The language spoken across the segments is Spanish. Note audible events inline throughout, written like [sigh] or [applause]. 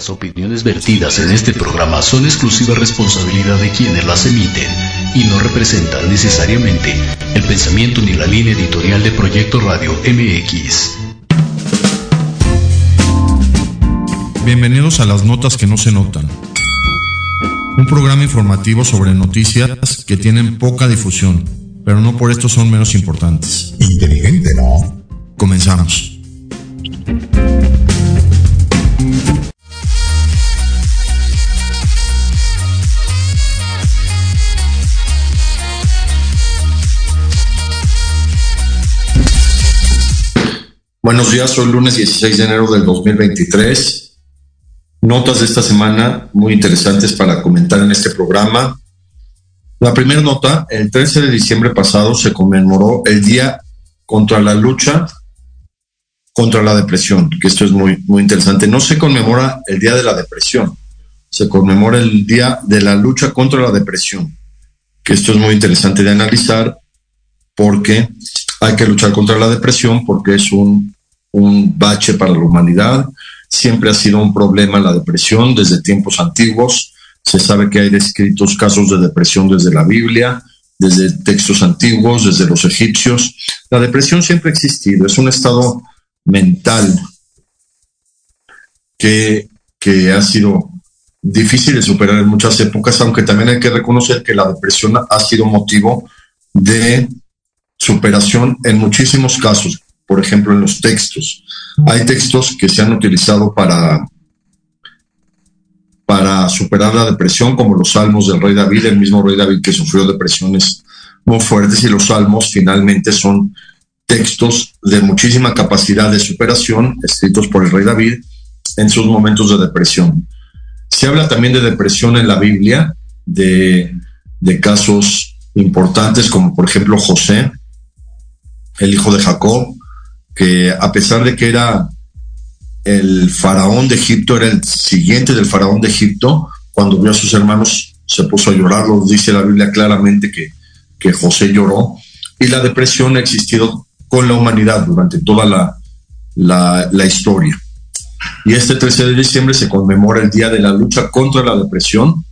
Las opiniones vertidas en este programa son exclusiva responsabilidad de quienes las emiten y no representan necesariamente el pensamiento ni la línea editorial de Proyecto Radio MX. Bienvenidos a las notas que no se notan. Un programa informativo sobre noticias que tienen poca difusión, pero no por esto son menos importantes. Inteligente, ¿no? Comenzamos. Buenos días, hoy lunes 16 de enero del 2023. Notas de esta semana muy interesantes para comentar en este programa. La primera nota, el 13 de diciembre pasado se conmemoró el Día contra la Lucha contra la Depresión, que esto es muy, muy interesante. No se conmemora el Día de la Depresión, se conmemora el Día de la Lucha contra la Depresión, que esto es muy interesante de analizar porque hay que luchar contra la depresión porque es un, un bache para la humanidad. Siempre ha sido un problema la depresión desde tiempos antiguos. Se sabe que hay descritos casos de depresión desde la Biblia, desde textos antiguos, desde los egipcios. La depresión siempre ha existido, es un estado mental que, que ha sido difícil de superar en muchas épocas, aunque también hay que reconocer que la depresión ha sido motivo de superación en muchísimos casos, por ejemplo, en los textos. Hay textos que se han utilizado para, para superar la depresión, como los salmos del rey David, el mismo rey David que sufrió depresiones muy fuertes, y los salmos finalmente son textos de muchísima capacidad de superación, escritos por el rey David en sus momentos de depresión. Se habla también de depresión en la Biblia, de, de casos importantes como por ejemplo José, el hijo de Jacob, que a pesar de que era el faraón de Egipto, era el siguiente del faraón de Egipto, cuando vio a sus hermanos se puso a llorar, lo dice la Biblia claramente que, que José lloró, y la depresión ha existido con la humanidad durante toda la, la, la historia. Y este 13 de diciembre se conmemora el Día de la Lucha contra la Depresión,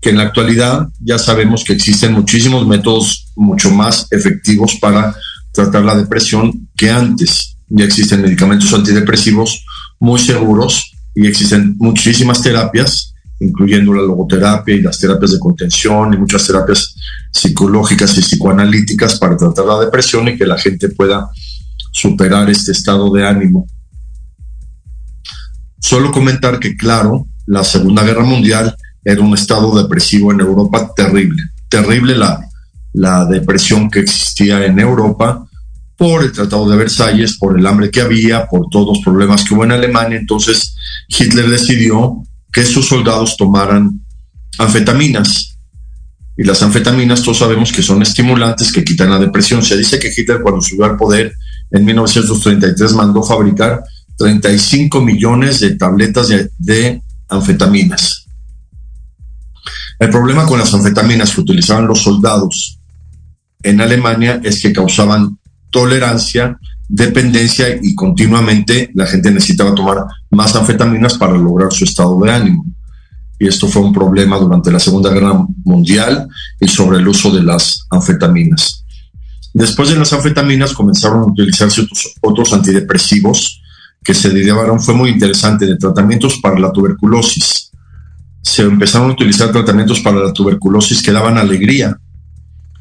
que en la actualidad ya sabemos que existen muchísimos métodos mucho más efectivos para tratar la depresión que antes. Ya existen medicamentos antidepresivos muy seguros y existen muchísimas terapias, incluyendo la logoterapia y las terapias de contención y muchas terapias psicológicas y psicoanalíticas para tratar la depresión y que la gente pueda superar este estado de ánimo. Solo comentar que, claro, la Segunda Guerra Mundial era un estado depresivo en Europa terrible, terrible la, la depresión que existía en Europa por el Tratado de Versalles, por el hambre que había, por todos los problemas que hubo en Alemania. Entonces Hitler decidió que sus soldados tomaran anfetaminas. Y las anfetaminas todos sabemos que son estimulantes que quitan la depresión. Se dice que Hitler cuando subió al poder en 1933 mandó fabricar 35 millones de tabletas de, de anfetaminas. El problema con las anfetaminas que utilizaban los soldados en Alemania es que causaban tolerancia, dependencia y continuamente la gente necesitaba tomar más anfetaminas para lograr su estado de ánimo. Y esto fue un problema durante la Segunda Guerra Mundial y sobre el uso de las anfetaminas. Después de las anfetaminas comenzaron a utilizarse otros, antidepresivos que se derivaron, fue muy interesante, de tratamientos para la tuberculosis. Se empezaron a utilizar tratamientos para la tuberculosis que daban alegría.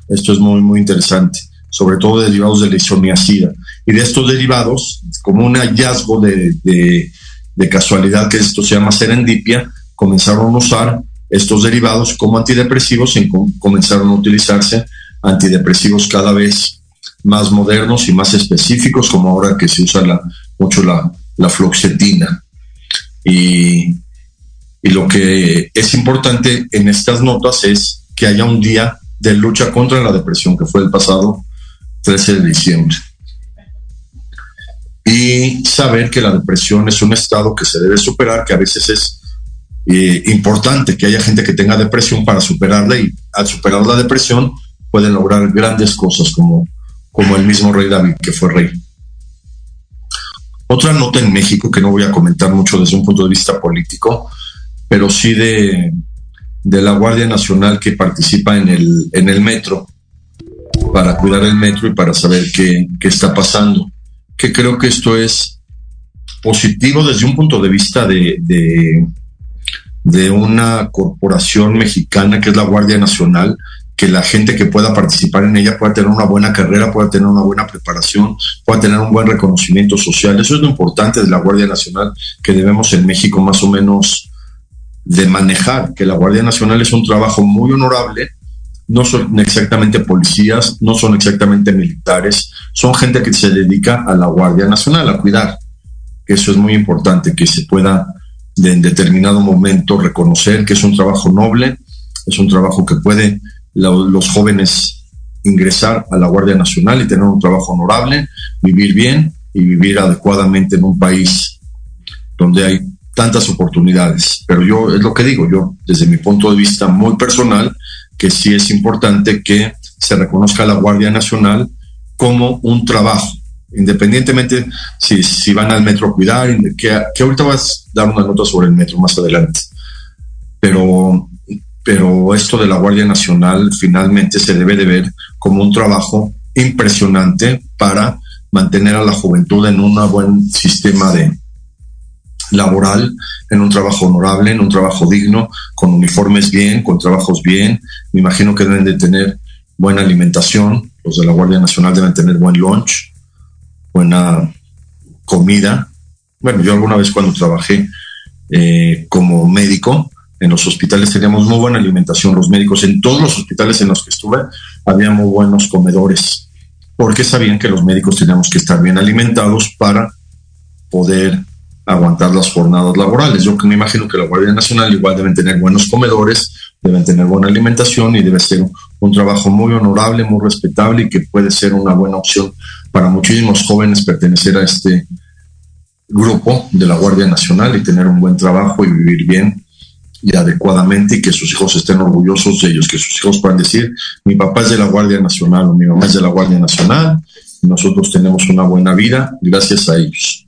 Esto es muy, muy interesante sobre todo derivados de la isoniazida. Y de estos derivados, como un hallazgo de, de, de, casualidad, que esto se llama serendipia, comenzaron a usar estos derivados como antidepresivos y comenzaron a utilizarse antidepresivos cada vez más modernos y más específicos, como ahora que se usa la, mucho la, la floxetina. Y, y lo que es importante en estas notas es que haya un día de lucha contra la depresión, que fue el pasado 13 de diciembre. Y saber que la depresión es un estado que se debe superar, que a veces es eh, importante que haya gente que tenga depresión para superarla y al superar la depresión pueden lograr grandes cosas como, como el mismo rey David, que fue rey. Otra nota en México que no voy a comentar mucho desde un punto de vista político, pero sí de, de la Guardia Nacional que participa en el, en el metro para cuidar el metro y para saber qué, está pasando. Que creo que esto es positivo desde un punto de vista de, de, de una corporación mexicana que es la Guardia Nacional, que la gente que pueda participar en ella pueda tener una buena carrera, pueda tener una buena preparación, pueda tener un buen reconocimiento social. Eso es lo importante de la Guardia Nacional que debemos en México más o menos de manejar, que la Guardia Nacional es un trabajo muy honorable, no son exactamente policías, no son exactamente militares, son gente que se dedica a la Guardia Nacional, a cuidar. Eso es muy importante, que se pueda en determinado momento reconocer que es un trabajo noble, es un trabajo que puede los jóvenes ingresar a la Guardia Nacional y tener un trabajo honorable, vivir bien y vivir adecuadamente en un país donde hay tantas oportunidades. Pero yo es lo que digo, yo desde mi punto de vista muy personal, que sí es importante que se reconozca a la Guardia Nacional como un trabajo, independientemente si, si van al metro a cuidar, que, que ahorita vas a dar una nota sobre el metro más adelante. Pero pero esto de la Guardia Nacional finalmente se debe de ver como un trabajo impresionante para mantener a la juventud en un buen sistema de laboral, en un trabajo honorable, en un trabajo digno, con uniformes bien, con trabajos bien. Me imagino que deben de tener buena alimentación, los de la Guardia Nacional deben tener buen lunch, buena comida. Bueno, yo alguna vez cuando trabajé eh, como médico, en los hospitales teníamos muy buena alimentación, los médicos en todos los hospitales en los que estuve había muy buenos comedores, porque sabían que los médicos teníamos que estar bien alimentados para poder aguantar las jornadas laborales. Yo me imagino que la Guardia Nacional igual deben tener buenos comedores, deben tener buena alimentación y debe ser un trabajo muy honorable, muy respetable y que puede ser una buena opción para muchísimos jóvenes pertenecer a este grupo de la Guardia Nacional y tener un buen trabajo y vivir bien y adecuadamente y que sus hijos estén orgullosos de ellos, que sus hijos puedan decir, mi papá es de la Guardia Nacional o mi mamá es de la Guardia Nacional, y nosotros tenemos una buena vida gracias a ellos.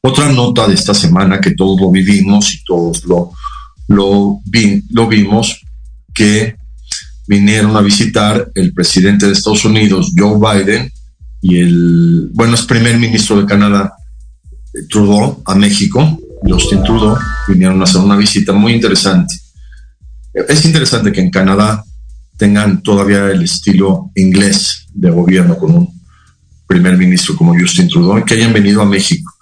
Otra nota de esta semana que todos lo vivimos y todos lo, lo, vimos, que vinieron a visitar el presidente de Estados Unidos, Joe Biden, y el, bueno, es primer ministro de Canadá, Trudeau, a México, Justin Trudeau, vinieron a hacer una visita muy interesante. Es interesante que en Canadá tengan todavía el estilo inglés de gobierno con un primer ministro como Justin Trudeau y que hayan venido a México.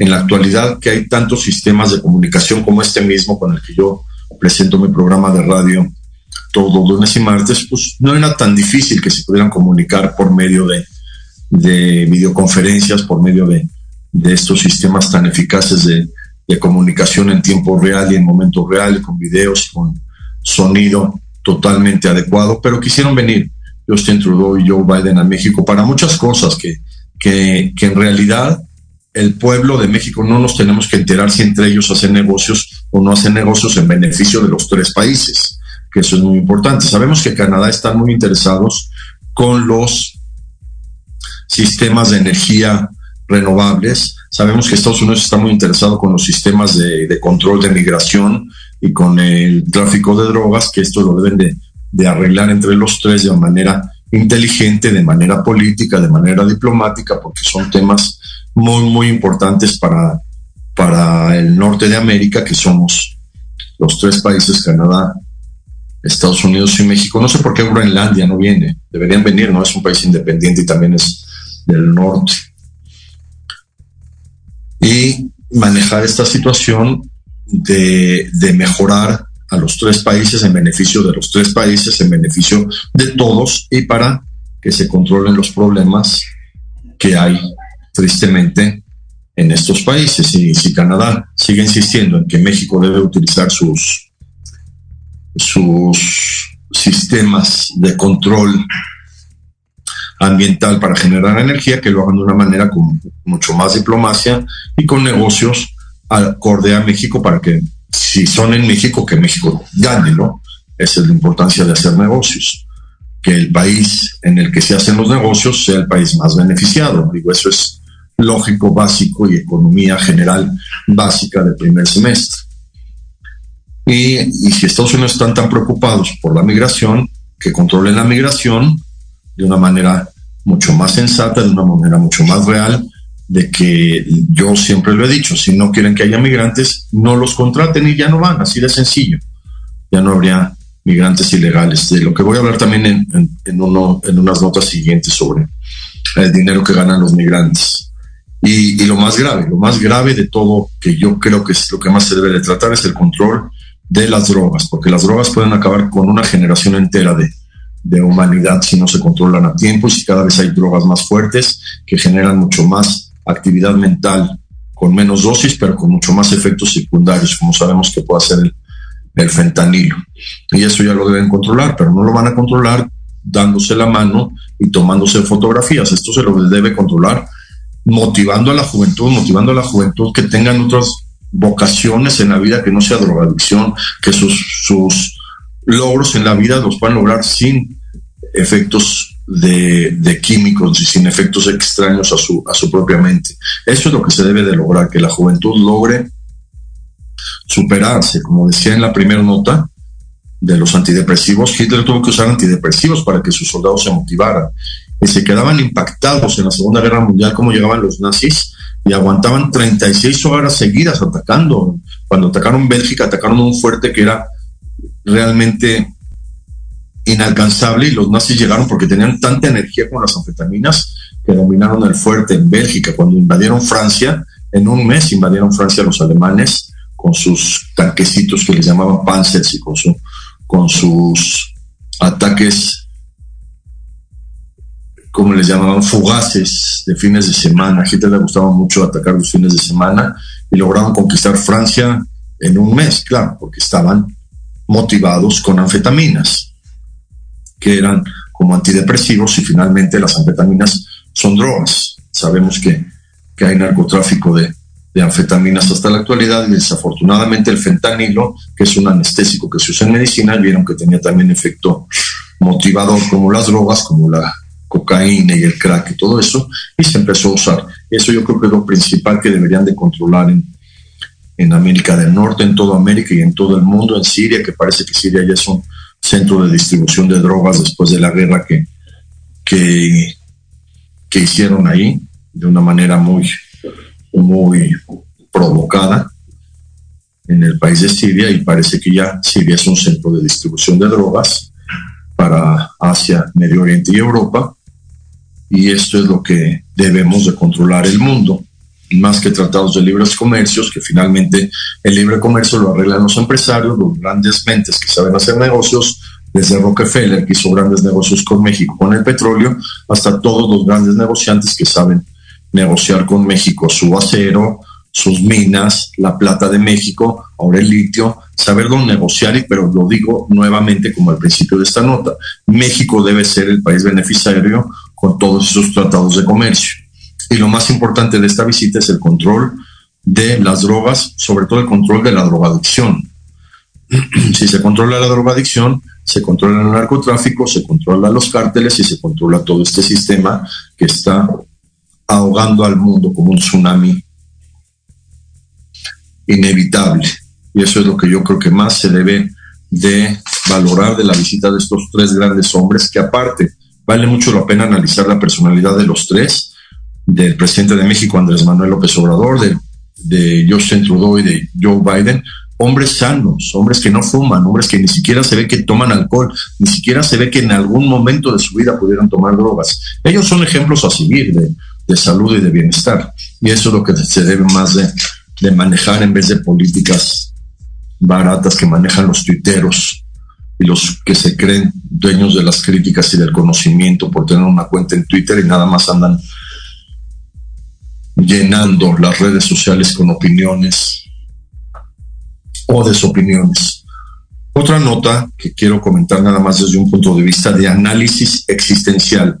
En la actualidad que hay tantos sistemas de comunicación como este mismo con el que yo presento mi programa de radio todos lunes y martes, pues no era tan difícil que se pudieran comunicar por medio de, de videoconferencias, por medio de, de estos sistemas tan eficaces de, de comunicación en tiempo real y en momento real, con videos, con sonido totalmente adecuado, pero quisieron venir Justin Trudeau y Joe Biden a México para muchas cosas que, que, que en realidad el pueblo de México no nos tenemos que enterar si entre ellos hacen negocios o no hacen negocios en beneficio de los tres países, que eso es muy importante. Sabemos que Canadá están muy interesados con los sistemas de energía renovables, Sabemos que Estados Unidos está muy interesado con los sistemas de, control de migración y con el tráfico de drogas, que esto lo deben de, arreglar entre los tres de manera inteligente, de manera política, de manera diplomática, porque son temas muy, muy importantes para, para el norte de América, que somos los tres países, Canadá, Estados Unidos y México. No sé por qué Groenlandia no viene. Deberían venir, ¿no? Es un país independiente y también es del norte y manejar esta situación de, mejorar a los tres países en beneficio de los tres países, en beneficio de todos y para que se controlen los problemas que hay tristemente en estos países. Y si Canadá sigue insistiendo en que México debe utilizar sus, sus sistemas de control ambiental para generar energía, que lo hagan de una manera con mucho más diplomacia y con negocios acorde a México para que si son en México, que México gane, ¿no? Esa es la importancia de hacer negocios. Que el país en el que se hacen los negocios sea el país más beneficiado. Digo, eso es lógico básico y economía general básica del primer semestre. Y, y si Estados Unidos están tan preocupados por la migración, que controlen la migración de una manera mucho más sensata, de una manera mucho más real, de que yo siempre lo he dicho, si no quieren que haya migrantes, no los contraten y ya no van, así de sencillo. Ya no habría migrantes ilegales, de lo que voy a hablar también en, en, uno, en unas notas siguientes sobre el dinero que ganan los migrantes. Y, y, lo más grave, lo más grave de todo, que yo creo que es lo que más se debe de tratar, es el control de las drogas, porque las drogas pueden acabar con una generación entera de, de humanidad si no se controlan a tiempo y si cada vez hay drogas más fuertes que generan mucho más actividad mental con menos dosis, pero con mucho más efectos secundarios, como sabemos que puede hacer el, el fentanilo. Y eso ya lo deben controlar, pero no lo van a controlar dándose la mano y tomándose fotografías. Esto se lo debe controlar motivando a la juventud, motivando a la juventud que tengan otras vocaciones en la vida que no sea drogadicción, que sus, sus logros en la vida los puedan lograr sin efectos de, de, químicos y sin efectos extraños a su, a su propia mente. Eso es lo que se debe de lograr, que la juventud logre superarse. Como decía en la primera nota de los antidepresivos, Hitler tuvo que usar antidepresivos para que sus soldados se motivaran. Y se quedaban impactados en la Segunda Guerra Mundial cómo llegaban los nazis y aguantaban 36 horas seguidas atacando. Cuando atacaron Bélgica, atacaron un fuerte que era realmente inalcanzable y los nazis llegaron porque tenían tanta energía con las anfetaminas que dominaron el fuerte en Bélgica. Cuando invadieron Francia, en un mes invadieron Francia los alemanes con sus tanquecitos que les llamaban panzers y con, con sus ataques, como les llamaban, fugaces de fines de semana. A Hitler le gustaba mucho atacar los fines de semana y lograron conquistar Francia en un mes, claro, porque estaban motivados con anfetaminas, que eran como antidepresivos y finalmente las anfetaminas son drogas. Sabemos que, que hay narcotráfico de, de anfetaminas hasta la actualidad y desafortunadamente el fentanilo, que es un anestésico que se usa en medicina, vieron que tenía también efecto motivador como las drogas, como la cocaína y el crack y todo eso, y se empezó a usar. Eso yo creo que es lo principal que deberían de controlar en, en América del Norte, en toda América y en todo el mundo, en Siria, que parece que Siria ya es un centro de distribución de drogas después de la guerra que, que, que hicieron ahí de una manera muy muy provocada en el país de Siria y parece que ya Siria es un centro de distribución de drogas para Asia, Medio Oriente y Europa y esto es lo que debemos de controlar el mundo más que tratados de libres comercios, que finalmente el libre comercio lo arreglan los empresarios, los grandes mentes que saben hacer negocios, desde Rockefeller, que hizo grandes negocios con México con el petróleo, hasta todos los grandes negociantes que saben negociar con México su acero, sus minas, la plata de México, ahora el litio, saberlo negociar, y, pero lo digo nuevamente como al principio de esta nota, México debe ser el país beneficiario con todos esos tratados de comercio. Y lo más importante de esta visita es el control de las drogas, sobre todo el control de la drogadicción. [clears throat] si se controla la drogadicción, se controla el narcotráfico, se controla los cárteles y se controla todo este sistema que está ahogando al mundo como un tsunami inevitable. Y eso es lo que yo creo que más se debe de valorar de la visita de estos tres grandes hombres, que aparte vale mucho la pena analizar la personalidad de los tres, del presidente de México, Andrés Manuel López Obrador, de, de Justin Trudeau y de Joe Biden, hombres sanos, hombres que no fuman, hombres que ni siquiera se ve que toman alcohol, ni siquiera se ve que en algún momento de su vida pudieran tomar drogas. Ellos son ejemplos a seguir de, de salud y de bienestar. Y eso es lo que se debe más de, de manejar en vez de políticas baratas que manejan los tuiteros y los que se creen dueños de las críticas y del conocimiento por tener una cuenta en Twitter y nada más andan llenando las redes sociales con opiniones o desopiniones. Otra nota que quiero comentar nada más desde un punto de vista de análisis existencial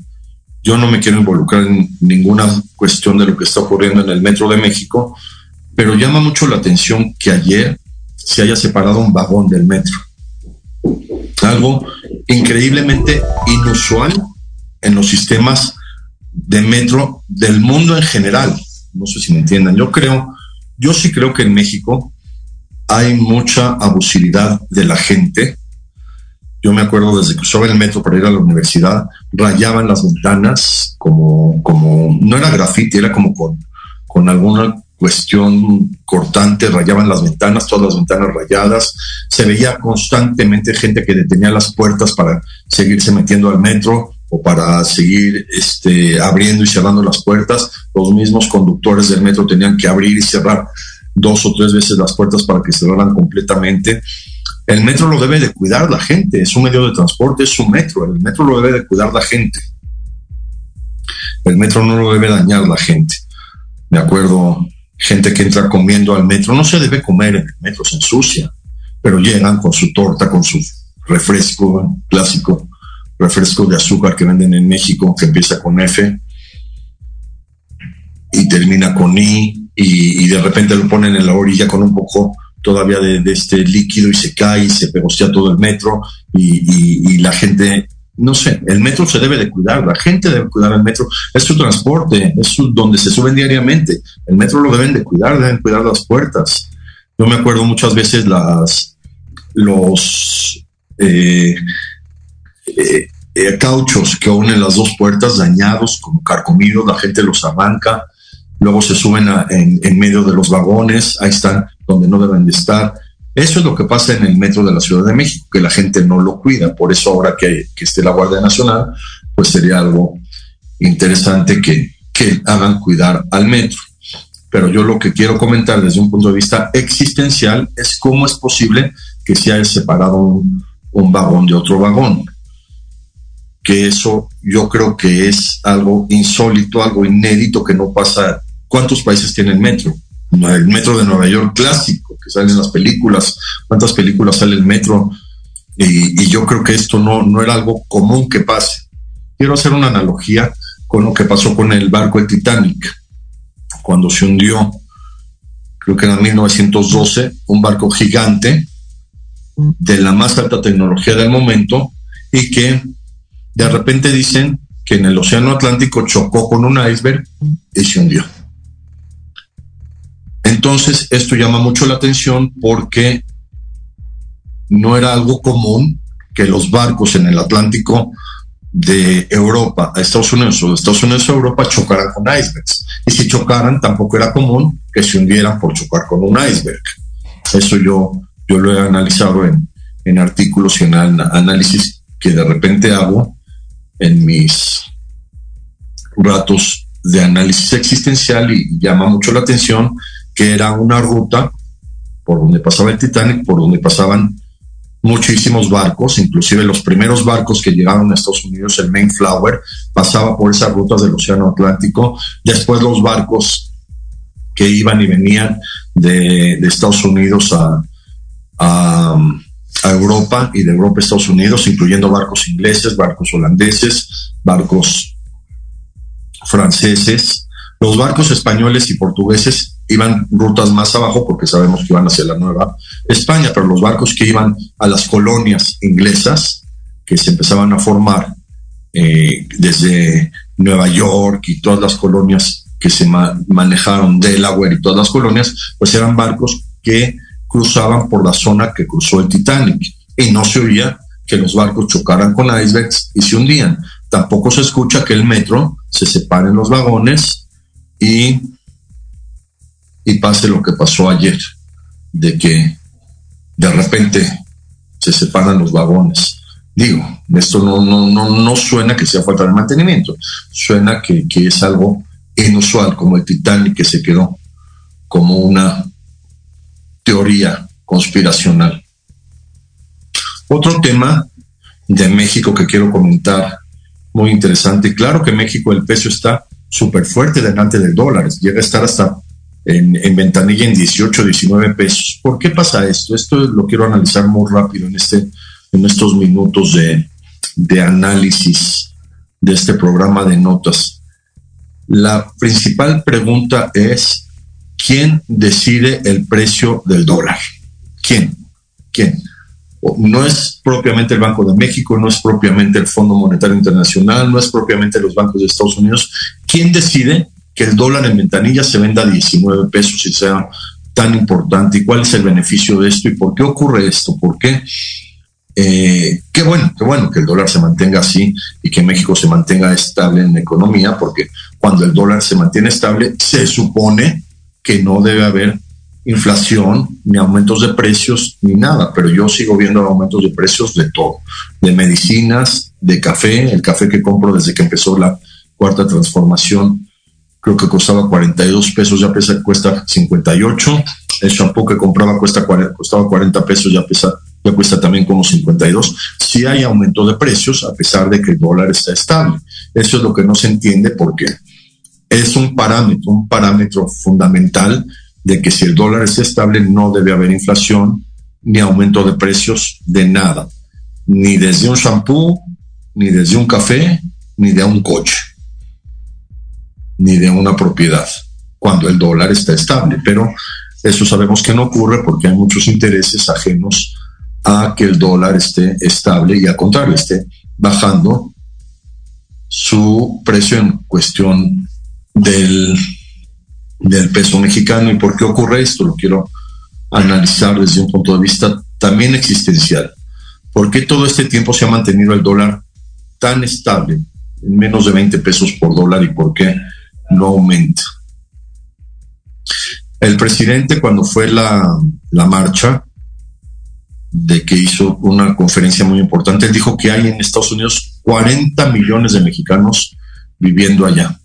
yo no me quiero involucrar en ninguna cuestión de lo que está ocurriendo en el Metro de México, pero llama mucho la atención que ayer se haya separado un vagón del metro. Algo increíblemente inusual en los sistemas de metro del mundo en general. no sé si me entiendan, yo creo, yo sí creo que en México hay mucha abusividad de la gente. Yo me acuerdo desde que usaba el metro para ir a la universidad, rayaban las ventanas como, como, no era grafiti, era como con, con alguna cuestión cortante, rayaban las ventanas, todas las ventanas rayadas, se veía constantemente gente que detenía las puertas para seguirse metiendo al metro o para seguir este, abriendo y cerrando las puertas. Los mismos conductores del metro tenían que abrir y cerrar dos o tres veces las puertas para que cerraran completamente. El metro lo debe de cuidar la gente, es un medio de transporte, es un metro, el metro lo debe de cuidar la gente. El metro no lo debe dañar la gente. Me acuerdo, gente que entra comiendo al metro, no se debe comer en el metro, se ensucia, pero llegan con su torta, con su refresco clásico, refresco de azúcar que venden en México, que empieza con F y termina con I, y, de repente lo ponen en la orilla con un poco todavía de, este líquido y se cae y se pegostea todo el metro y, la gente, no sé, el metro se debe de cuidar, la gente debe cuidar el metro, es su transporte, es donde se suben diariamente, el metro lo deben de cuidar, deben cuidar las puertas. Yo me acuerdo muchas veces las, los eh, eh, eh, cauchos que unen las dos puertas dañados, como carcomidos, la gente los arranca, luego se suben en, medio de los vagones, ahí están donde no deben de estar. Eso es lo que pasa en el metro de la Ciudad de México, que la gente no lo cuida. Por eso ahora que, esté la Guardia Nacional, pues sería algo interesante que, que hagan cuidar al metro. Pero yo lo que quiero comentar desde un punto de vista existencial es cómo es posible que se haya separado un, un vagón de otro vagón. Que eso yo creo que es algo insólito, algo inédito que no pasa ¿Cuántos países tienen metro? El metro de Nueva York clásico, que sale en las películas. ¿Cuántas películas sale el metro? Y, yo creo que esto no, no era algo común que pase. Quiero hacer una analogía con lo que pasó con el barco el Titanic, cuando se hundió, creo que en 1912, un barco gigante de la más alta tecnología del momento y que de repente dicen que en el Océano Atlántico chocó con un iceberg y se hundió. Entonces, esto llama mucho la atención porque no era algo común que los barcos en el Atlántico de Europa a Estados Unidos o de Estados Unidos a Europa chocaran con icebergs. Y si chocaran, tampoco era común que se hundieran por chocar con un iceberg. Eso yo, yo lo he analizado en, en artículos y en análisis que de repente hago en mis ratos de análisis existencial y llama mucho la atención que era una ruta por donde pasaba el Titanic, por donde pasaban muchísimos barcos, inclusive los primeros barcos que llegaron a Estados Unidos, el Mayflower, pasaba por esas rutas del Océano Atlántico, después los barcos que iban y venían de, Estados Unidos a, a, a, Europa y de Europa a Estados Unidos, incluyendo barcos ingleses, barcos holandeses, barcos franceses, los barcos españoles y portugueses iban rutas más abajo porque sabemos que iban hacia la Nueva España, pero los barcos que iban a las colonias inglesas, que se empezaban a formar eh, desde Nueva York y todas las colonias que se manejaron, Delaware y todas las colonias, pues eran barcos que cruzaban por la zona que cruzó el Titanic y no se oía que los barcos chocaran con icebergs y se hundían. Tampoco se escucha que el metro se separe en los vagones y y pase lo que pasó ayer, de que de repente se separan los vagones. Digo, esto no, no, no, no suena que sea falta de mantenimiento, suena que, que es algo inusual, como el Titanic que se quedó como una teoría conspiracional. Otro tema de México que quiero comentar, muy interesante. Claro que México el peso está súper fuerte delante del dólar, llega a estar hasta en, ventanilla en 18, 19 pesos. ¿Por qué pasa esto? Esto lo quiero analizar muy rápido en, este, en estos minutos de, de análisis de este programa de notas. La principal pregunta es, ¿quién decide el precio del dólar? ¿Quién? ¿Quién? No es propiamente el Banco de México, no es propiamente el Fondo Monetario Internacional, no es propiamente los bancos de Estados Unidos. ¿Quién decide que el dólar en ventanilla se venda a 19 pesos y sea tan importante? ¿Y cuál es el beneficio de esto? ¿Y por qué ocurre esto? ¿Por qué? Eh, qué bueno, qué bueno que el dólar se mantenga así y que México se mantenga estable en la economía, porque cuando el dólar se mantiene estable, se supone que no debe haber inflación, ni aumentos de precios, ni nada, pero yo sigo viendo aumentos de precios de todo, de medicinas, de café, el café que compro desde que empezó la cuarta transformación, creo que costaba 42 pesos, ya pesa, cuesta 58, el shampoo que compraba cuesta, costaba 40 pesos, ya pesa ya cuesta también como 52. Si hay aumento de precios, a pesar de que el dólar está estable. Eso es lo que no se entiende porque es un parámetro, un parámetro fundamental de que si el dólar está estable no debe haber inflación ni aumento de precios de nada, ni desde un shampoo, ni desde un café, ni de un coche, ni de una propiedad, cuando el dólar está estable. Pero eso sabemos que no ocurre porque hay muchos intereses ajenos a que el dólar esté estable y al contrario, esté bajando su precio en cuestión del, del peso mexicano. ¿Y por qué ocurre esto? Lo quiero analizar desde un punto de vista también existencial. ¿Por qué todo este tiempo se ha mantenido el dólar tan estable, en menos de 20 pesos por dólar, y por qué no aumenta? El presidente, cuando fue la, la marcha, de que hizo una conferencia muy importante. Él dijo que hay en Estados Unidos 40 millones de mexicanos viviendo allá.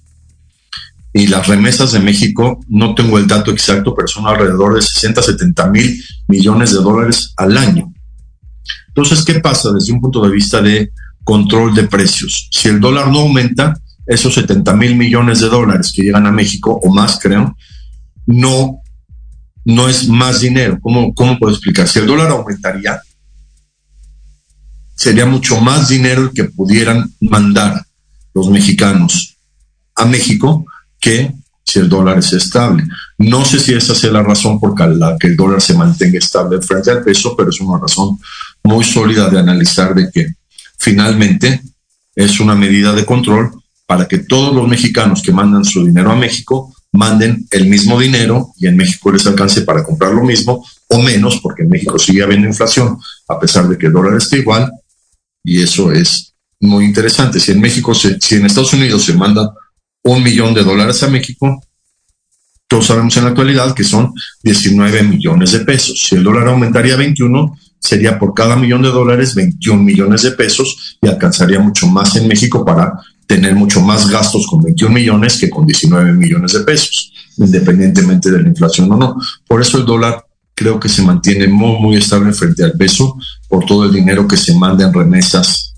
Y las remesas de México, no tengo el dato exacto, pero son alrededor de 60, 70 mil millones de dólares al año. Entonces, ¿qué pasa desde un punto de vista de control de precios? Si el dólar no aumenta, esos 70 mil millones de dólares que llegan a México, o más creo, no no es más dinero. ¿Cómo, cómo puedo explicar? Si el dólar aumentaría, sería mucho más dinero el que pudieran mandar los mexicanos a México que si el dólar es estable. No sé si esa sea la razón por la que el dólar se mantenga estable frente al peso, pero es una razón muy sólida de analizar de que finalmente es una medida de control para que todos los mexicanos que mandan su dinero a México manden el mismo dinero y en México les alcance para comprar lo mismo o menos, porque en México sigue habiendo inflación, a pesar de que el dólar esté igual, y eso es muy interesante. Si en México, si en Estados Unidos se manda un millón de dólares a México, todos sabemos en la actualidad que son 19 millones de pesos. Si el dólar aumentaría a 21, sería por cada millón de dólares 21 millones de pesos y alcanzaría mucho más en México para tener mucho más gastos con 21 millones que con 19 millones de pesos, independientemente de la inflación o no. Por eso el dólar creo que se mantiene muy, muy estable frente al peso por todo el dinero que se manda en remesas,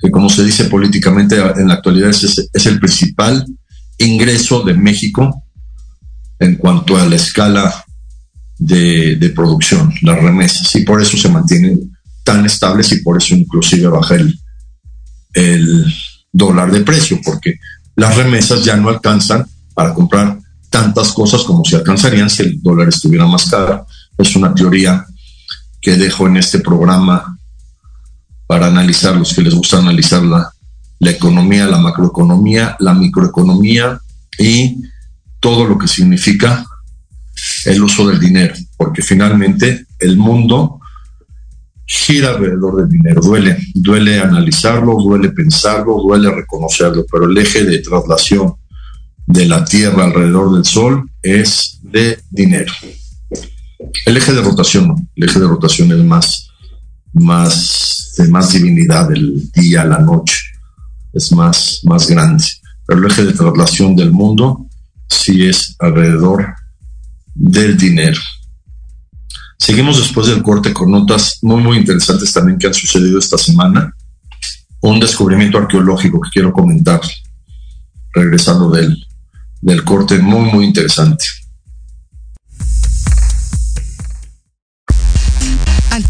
que como se dice políticamente en la actualidad es, el principal ingreso de México en cuanto a la escala de, producción, las remesas, y por eso se mantienen tan estables y por eso inclusive baja el, dólar de precio, porque las remesas ya no alcanzan para comprar tantas cosas como se alcanzarían si el dólar estuviera más caro. Es una teoría que dejo en este programa para analizar los que les gusta analizar la, la economía, la macroeconomía, la microeconomía y todo lo que significa el uso del dinero, porque finalmente el mundo gira alrededor del dinero. Duele, duele analizarlo, duele pensarlo, duele reconocerlo, pero el eje de traslación de la Tierra alrededor del Sol es de dinero. El eje de rotación no, el eje de rotación es más, más, de más divinidad, el día, la noche, es más, más grande. Pero el eje de traslación del mundo sí es alrededor del dinero. Seguimos después del corte con notas muy, muy interesantes también que han sucedido esta semana. Un descubrimiento arqueológico que quiero comentar, regresando del, del corte, muy, muy interesante.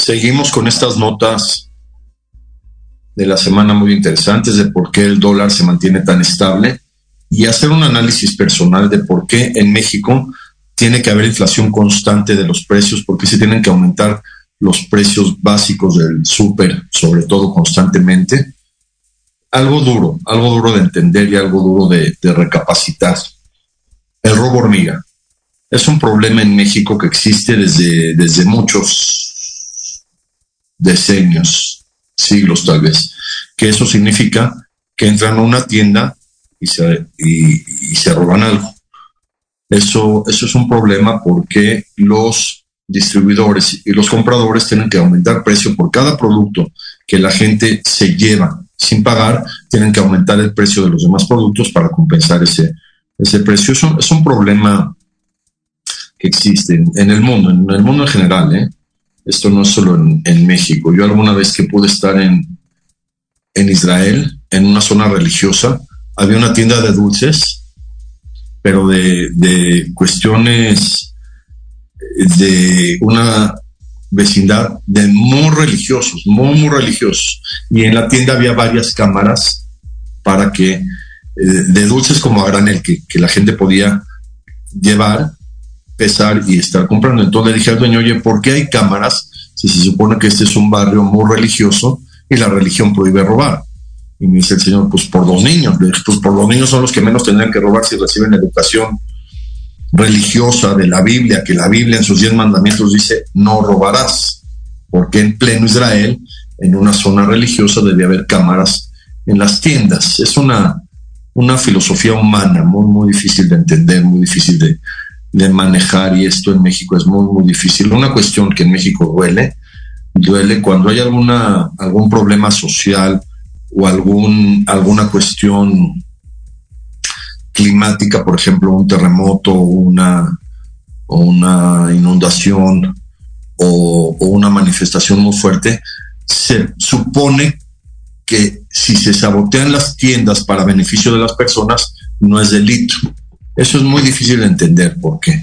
Seguimos con estas notas de la semana muy interesantes de por qué el dólar se mantiene tan estable y hacer un análisis personal de por qué en México tiene que haber inflación constante de los precios, por qué se tienen que aumentar los precios básicos del súper, sobre todo constantemente. Algo duro, algo duro de entender y algo duro de, de recapacitar. El robo hormiga es un problema en México que existe desde, desde muchos decenios, siglos tal vez, que eso significa que entran a una tienda y se, roban algo. Eso, eso es un problema porque los distribuidores y los compradores tienen que aumentar precio por cada producto que la gente se lleva sin pagar, tienen que aumentar el precio de los demás productos para compensar ese, ese precio. Es un, es un problema que existe en, en el mundo, en el mundo en general, ¿eh? Esto no es solo en, México. Yo alguna vez que pude estar en, en Israel, en una zona religiosa, había una tienda de dulces, pero de, de cuestiones de una vecindad de muy religiosos, muy, muy religiosos. Y en la tienda había varias cámaras para que, eh, de dulces como a granel, que la gente podía llevar, pesar y estar comprando. Entonces le dije al dueño, oye, ¿por qué hay cámaras si se supone que este es un barrio muy religioso y la religión prohíbe robar? Y me dice el señor, pues por los niños. Le dije, pues por los niños son los que menos tendrían que robar si reciben educación religiosa de la Biblia, que la Biblia en sus diez mandamientos dice, no robarás. Porque en pleno Israel, en una zona religiosa, debe haber cámaras en las tiendas. Es una, una filosofía humana muy, muy difícil de entender, muy difícil de, de manejar y esto en México es muy, muy difícil. Una cuestión que en México duele, duele cuando hay alguna, algún problema social o algún, alguna cuestión climática, por ejemplo, un terremoto, una, o una inundación o, o una manifestación muy fuerte, se supone que si se sabotean las tiendas para beneficio de las personas, no es delito. Eso es muy difícil de entender. ¿Por qué?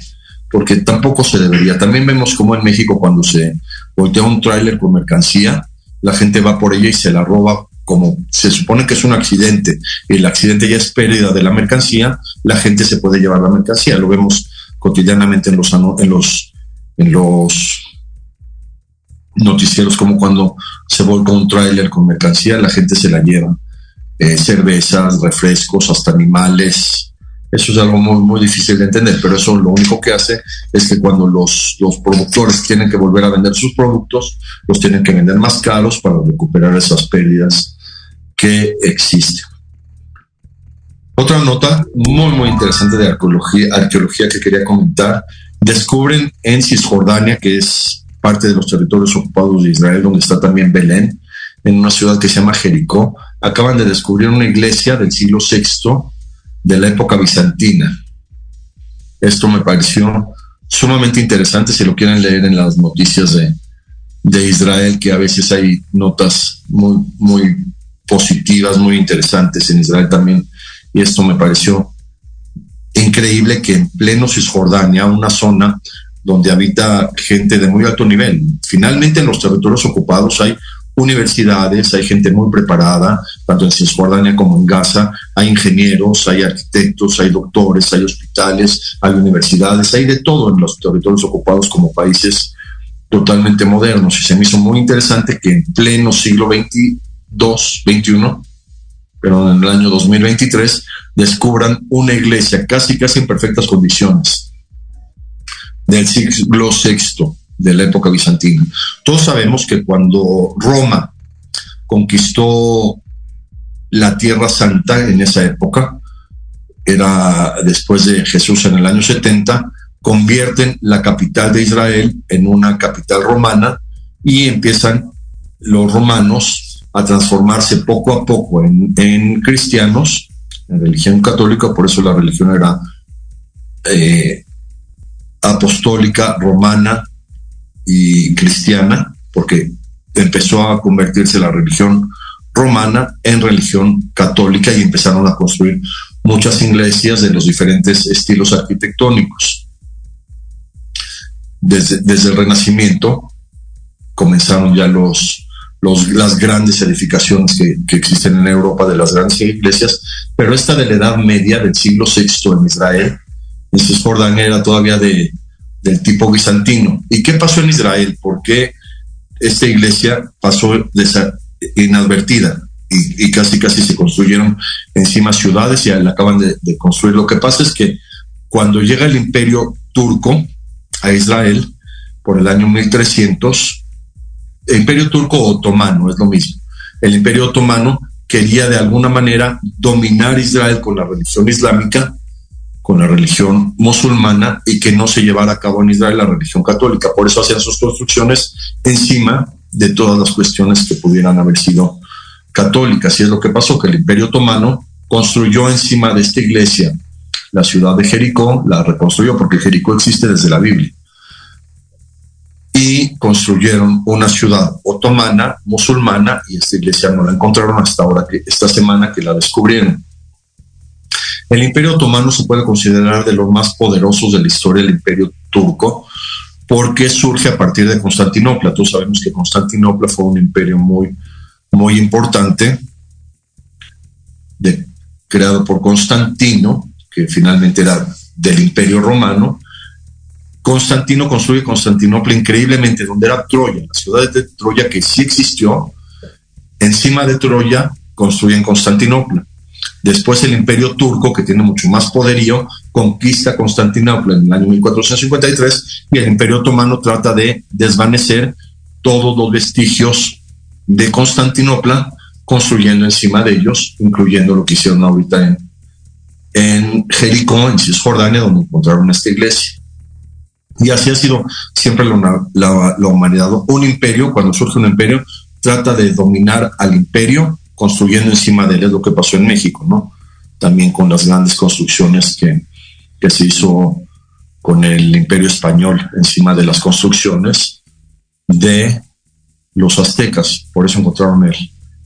Porque tampoco se debería. También vemos como en México cuando se voltea un tráiler con mercancía, la gente va por ella y se la roba como se supone que es un accidente y el accidente ya es pérdida de la mercancía, la gente se puede llevar la mercancía. Lo vemos cotidianamente en los, en los, en los noticieros, como cuando se volca un tráiler con mercancía, la gente se la lleva. Eh, cervezas, refrescos, hasta animales, Eso es algo muy, muy difícil de entender, pero eso lo único que hace es que cuando los, los productores tienen que volver a vender sus productos, los tienen que vender más caros para recuperar esas pérdidas que existen. Otra nota muy, muy interesante de arqueología, arqueología que quería comentar. Descubren en Cisjordania, que es parte de los territorios ocupados de Israel, donde está también Belén, en una ciudad que se llama Jericó, acaban de descubrir una iglesia del siglo VI de la época bizantina. Esto me pareció sumamente interesante si lo quieren leer en las noticias de, de Israel, que a veces hay notas muy, muy positivas, muy interesantes en Israel también. Y esto me pareció increíble que en pleno Cisjordania, una zona donde habita gente de muy alto nivel, finalmente en los territorios ocupados hay universidades, hay gente muy preparada, tanto en Cisjordania como en Gaza, hay ingenieros, hay arquitectos, hay doctores, hay hospitales, hay universidades, hay de todo en los territorios ocupados como países totalmente modernos. Y se me hizo muy interesante que en pleno siglo XXII, XXI, pero en el año 2023, descubran una iglesia casi, casi en perfectas condiciones del siglo VI de la época bizantina. Todos sabemos que cuando Roma conquistó la Tierra Santa en esa época, era después de Jesús en el año 70, convierten la capital de Israel en una capital romana y empiezan los romanos a transformarse poco a poco en, cristianos, en religión católica, por eso la religión era eh, apostólica, romana, y cristiana, porque empezó a convertirse la religión romana en religión católica y empezaron a construir muchas iglesias de los diferentes estilos arquitectónicos. Desde, desde el Renacimiento comenzaron ya los, los, las grandes edificaciones que, que, existen en Europa de las grandes iglesias, pero esta de la Edad Media del siglo VI en Israel, en Cisjordania era todavía de, del tipo bizantino. ¿Y qué pasó en Israel? ¿Por qué esta iglesia pasó inadvertida? Y, casi casi se construyeron encima ciudades y la acaban de, de, construir. Lo que pasa es que cuando llega el imperio turco a Israel por el año 1300, el imperio turco otomano es lo mismo. El imperio otomano quería de alguna manera dominar Israel con la religión islámica con la religión musulmana y que no se llevara a cabo en Israel la religión católica. Por eso hacían sus construcciones encima de todas las cuestiones que pudieran haber sido católicas. Y es lo que pasó, que el Imperio Otomano construyó encima de esta iglesia la ciudad de Jericó, la reconstruyó porque Jericó existe desde la Biblia. Y construyeron una ciudad otomana, musulmana, y esta iglesia no la encontraron hasta ahora, que esta semana que la descubrieron. El Imperio Otomano se puede considerar de los más poderosos de la historia del Imperio Turco porque surge a partir de Constantinopla. Todos sabemos que Constantinopla fue un imperio muy, muy importante, creado por Constantino, que finalmente era del Imperio Romano. Constantino construye Constantinopla increíblemente, donde era Troya, la ciudad de Troya que sí existió. Encima de Troya construyen Constantinopla. Después el imperio turco, que tiene mucho más poderío, conquista Constantinopla en el año 1453 y el imperio otomano trata de desvanecer todos los vestigios de Constantinopla, construyendo encima de ellos, incluyendo lo que hicieron ahorita en, en Jericó, en Cisjordania, donde encontraron esta iglesia. Y así ha sido siempre la, la, la humanidad. Un imperio, cuando surge un imperio, trata de dominar al imperio construyendo encima de él, es lo que pasó en México, ¿no? También con las grandes construcciones que, que se hizo con el imperio español encima de las construcciones de los aztecas, por eso encontraron el,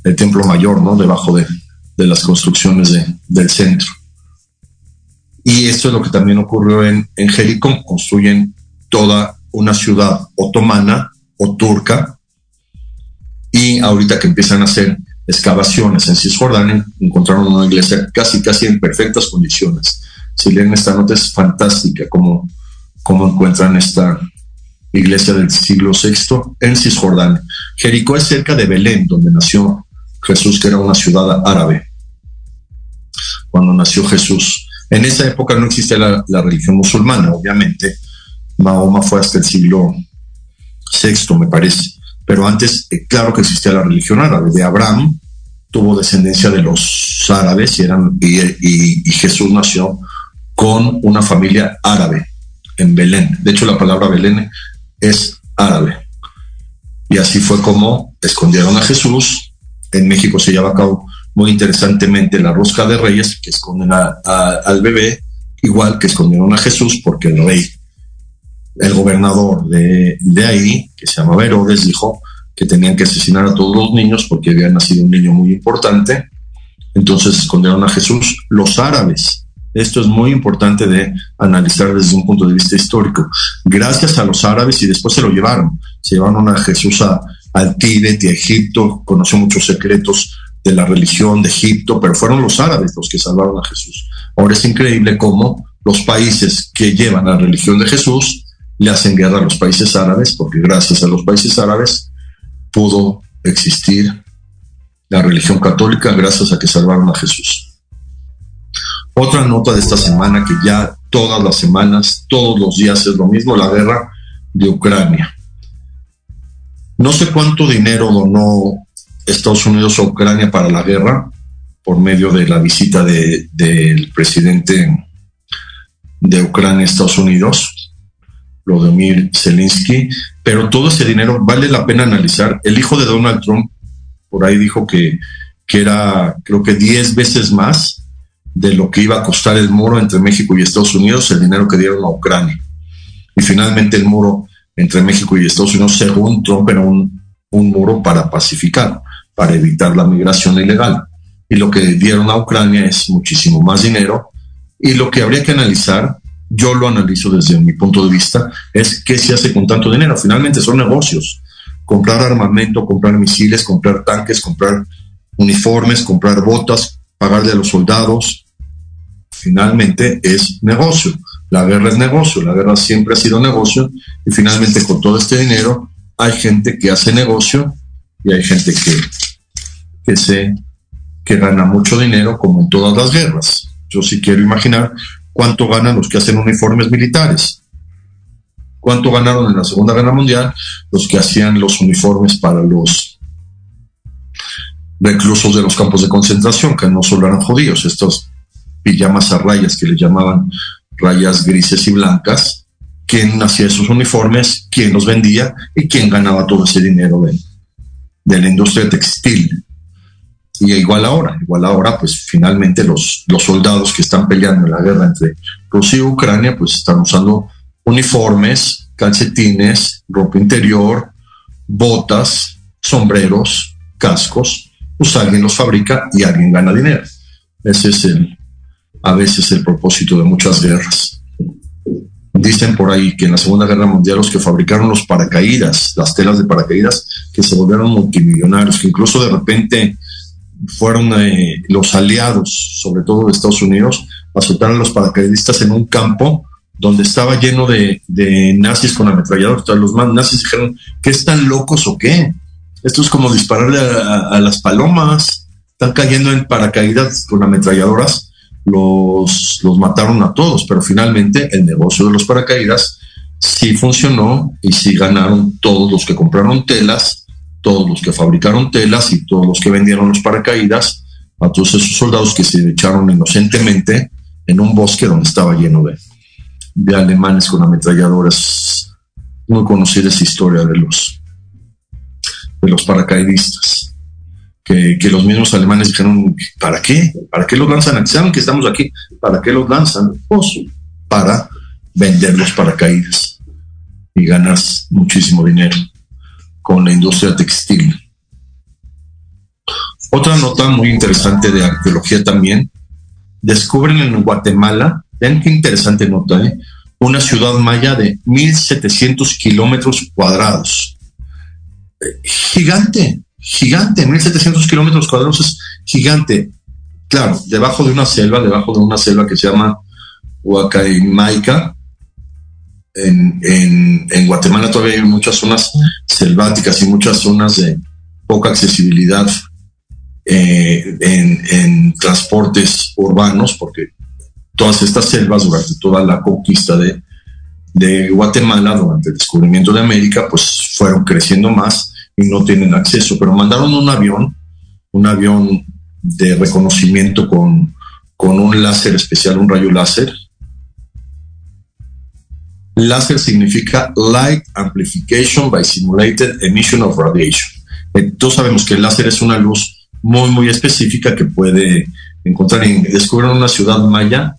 el templo mayor, ¿no? Debajo de, de las construcciones de, del centro. Y esto es lo que también ocurrió en, en Jericó, construyen toda una ciudad otomana o turca, y ahorita que empiezan a hacer excavaciones en Cisjordania, encontraron una iglesia casi, casi en perfectas condiciones. Si leen esta nota es fantástica como, como encuentran esta iglesia del siglo VI en Cisjordania. Jericó es cerca de Belén, donde nació Jesús, que era una ciudad árabe. Cuando nació Jesús, En esa época no existía la, la religión musulmana, obviamente. Mahoma fue hasta el siglo VI, me parece. Pero antes, eh, claro que existía la religión árabe. De Abraham tuvo descendencia de los árabes y, eran, y, Jesús nació con una familia árabe en Belén. De hecho, la palabra Belén es árabe. Y así fue como escondieron a Jesús. En México se lleva a cabo muy interesantemente la rosca de reyes, que esconden al bebé, igual que escondieron a Jesús, porque el rey, el gobernador de, de ahí, que se llamaba Herodes, dijo que tenían que asesinar a todos los niños porque había nacido un niño muy importante. Entonces escondieron a Jesús los árabes. Esto es muy importante de analizar desde un punto de vista histórico. Gracias a los árabes y después se lo llevaron. Se llevaron a Jesús a, al Tíbet y a Egipto, conoció muchos secretos de la religión de Egipto, pero fueron los árabes los que salvaron a Jesús. Ahora es increíble cómo los países que llevan la religión de Jesús le hacen guerra a los países árabes, porque gracias a los países árabes pudo existir la religión católica gracias a que salvaron a Jesús. Otra nota de esta semana que ya todas las semanas, todos los días es lo mismo, la guerra de Ucrania. No sé cuánto dinero donó Estados Unidos a Ucrania para la guerra por medio de la visita de- del presidente de Ucrania a Estados Unidos, Vladimir Zelensky, pero todo ese dinero vale la pena analizar. El hijo de Donald Trump por ahí dijo que, que era creo que 10 veces más de lo que iba a costar el muro entre México y Estados Unidos, el dinero que dieron a Ucrania. Y finalmente el muro entre México y Estados Unidos, según Trump, era un, un muro para pacificar, para evitar la migración ilegal. Y lo que dieron a Ucrania es muchísimo más dinero. Y lo que habría que analizar, yo lo analizo desde mi punto de vista, es qué se hace con tanto dinero. Finalmente son negocios. Comprar armamento, comprar misiles, comprar tanques, comprar uniformes, comprar botas, pagarle a los soldados. Finalmente es negocio. La guerra es negocio, la guerra siempre ha sido negocio y finalmente con todo este dinero hay gente que hace negocio y hay gente que, que se que gana mucho dinero como en todas las guerras. Yo sí quiero imaginar cuánto ganan los que hacen uniformes militares. ¿Cuánto ganaron en la Segunda Guerra Mundial los que hacían los uniformes para los reclusos de los campos de concentración, que no solo eran judíos, estos pijamas a rayas que le llamaban rayas grises y blancas, quién hacía esos uniformes, quién los vendía y quién ganaba todo ese dinero de, de la industria textil. Y igual ahora, igual ahora, pues finalmente los, los soldados que están peleando en la guerra entre Rusia y Ucrania, pues están usando uniformes, calcetines, ropa interior, botas, sombreros, cascos, pues alguien los fabrica y alguien gana dinero. Ese es el, a veces el propósito de muchas guerras. Dicen por ahí que en la Segunda Guerra Mundial los que fabricaron los paracaídas, las telas de paracaídas, que se volvieron multimillonarios, que incluso de repente fueron eh, los aliados, sobre todo de Estados Unidos, a soltar a los paracaidistas en un campo donde estaba lleno de, nazis con ametralladoras. Los nazis dijeron, ¿qué están locos o qué? Esto es como dispararle a- a las palomas. Están cayendo en paracaídas con ametralladoras. Los, los mataron a todos, pero finalmente el negocio de los paracaídas sí funcionó y sí ganaron todos los que compraron telas, todos los que fabricaron telas y todos los que vendieron los paracaídas a todos esos soldados que se echaron inocentemente en un bosque donde estaba lleno de, alemanes con ametralladoras. Muy conocida esa historia de los, de los paracaidistas. Que, que los mismos alemanes dijeron, ¿para qué? ¿Para qué los lanzan? ¿Saben que estamos aquí? ¿Para qué los lanzan? Pues para vender los paracaídas y ganas muchísimo dinero con la industria textil. Otra nota muy interesante de arqueología también. Descubren en Guatemala, vean qué interesante nota, ¿eh? una ciudad maya de 1.700 kilómetros cuadrados. Gigante, gigante, 1.700 kilómetros cuadrados es gigante. Claro, debajo de una selva, debajo de una selva que se llama Huacaimaica, en, Guatemala todavía hay muchas zonas selváticas y muchas zonas de poca accesibilidad eh, en, en transportes urbanos, porque todas estas selvas durante toda la conquista de, de Guatemala, durante el descubrimiento de América, pues fueron creciendo más y no tienen acceso. Pero mandaron un avión, un avión de reconocimiento con, con un láser especial, un rayo láser. Láser significa Light Amplification by Simulated Emission of Radiation. Eh, todos sabemos que el láser es una luz muy, muy específica que puede encontrar en, descubrieron una ciudad maya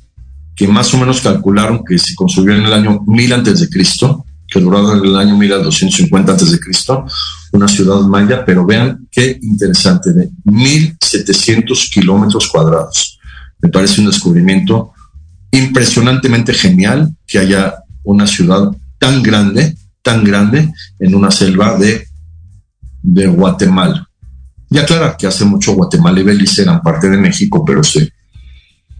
que más o menos calcularon que se construyó en el año 1000 antes de Cristo, que duraba el año 1250 antes de Cristo, una ciudad maya, pero vean qué interesante, de 1700 kilómetros cuadrados. Me parece un descubrimiento impresionantemente genial que haya una ciudad tan grande, tan grande en una selva de, de Guatemala. Y aclara que hace mucho Guatemala y Belice eran parte de México, pero se,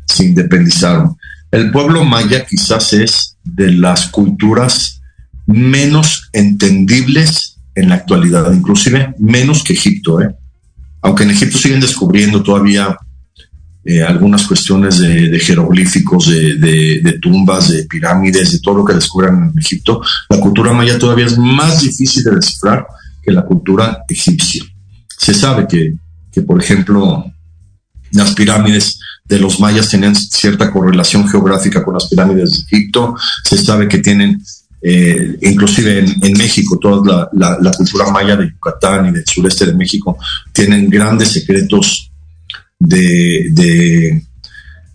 se independizaron. El pueblo maya quizás es de las culturas menos entendibles en la actualidad, inclusive menos que Egipto. ¿eh? Aunque en Egipto siguen descubriendo todavía eh, algunas cuestiones de, jeroglíficos, de, tumbas, de pirámides, de todo lo que descubran en Egipto, la cultura maya todavía es más difícil de descifrar que la cultura egipcia. Se sabe que, que por ejemplo, las pirámides de los mayas tenían cierta correlación geográfica con las pirámides de Egipto. Se sabe que tienen, eh, inclusive en, México, toda la, cultura maya de Yucatán y del sureste de México tienen grandes secretos de,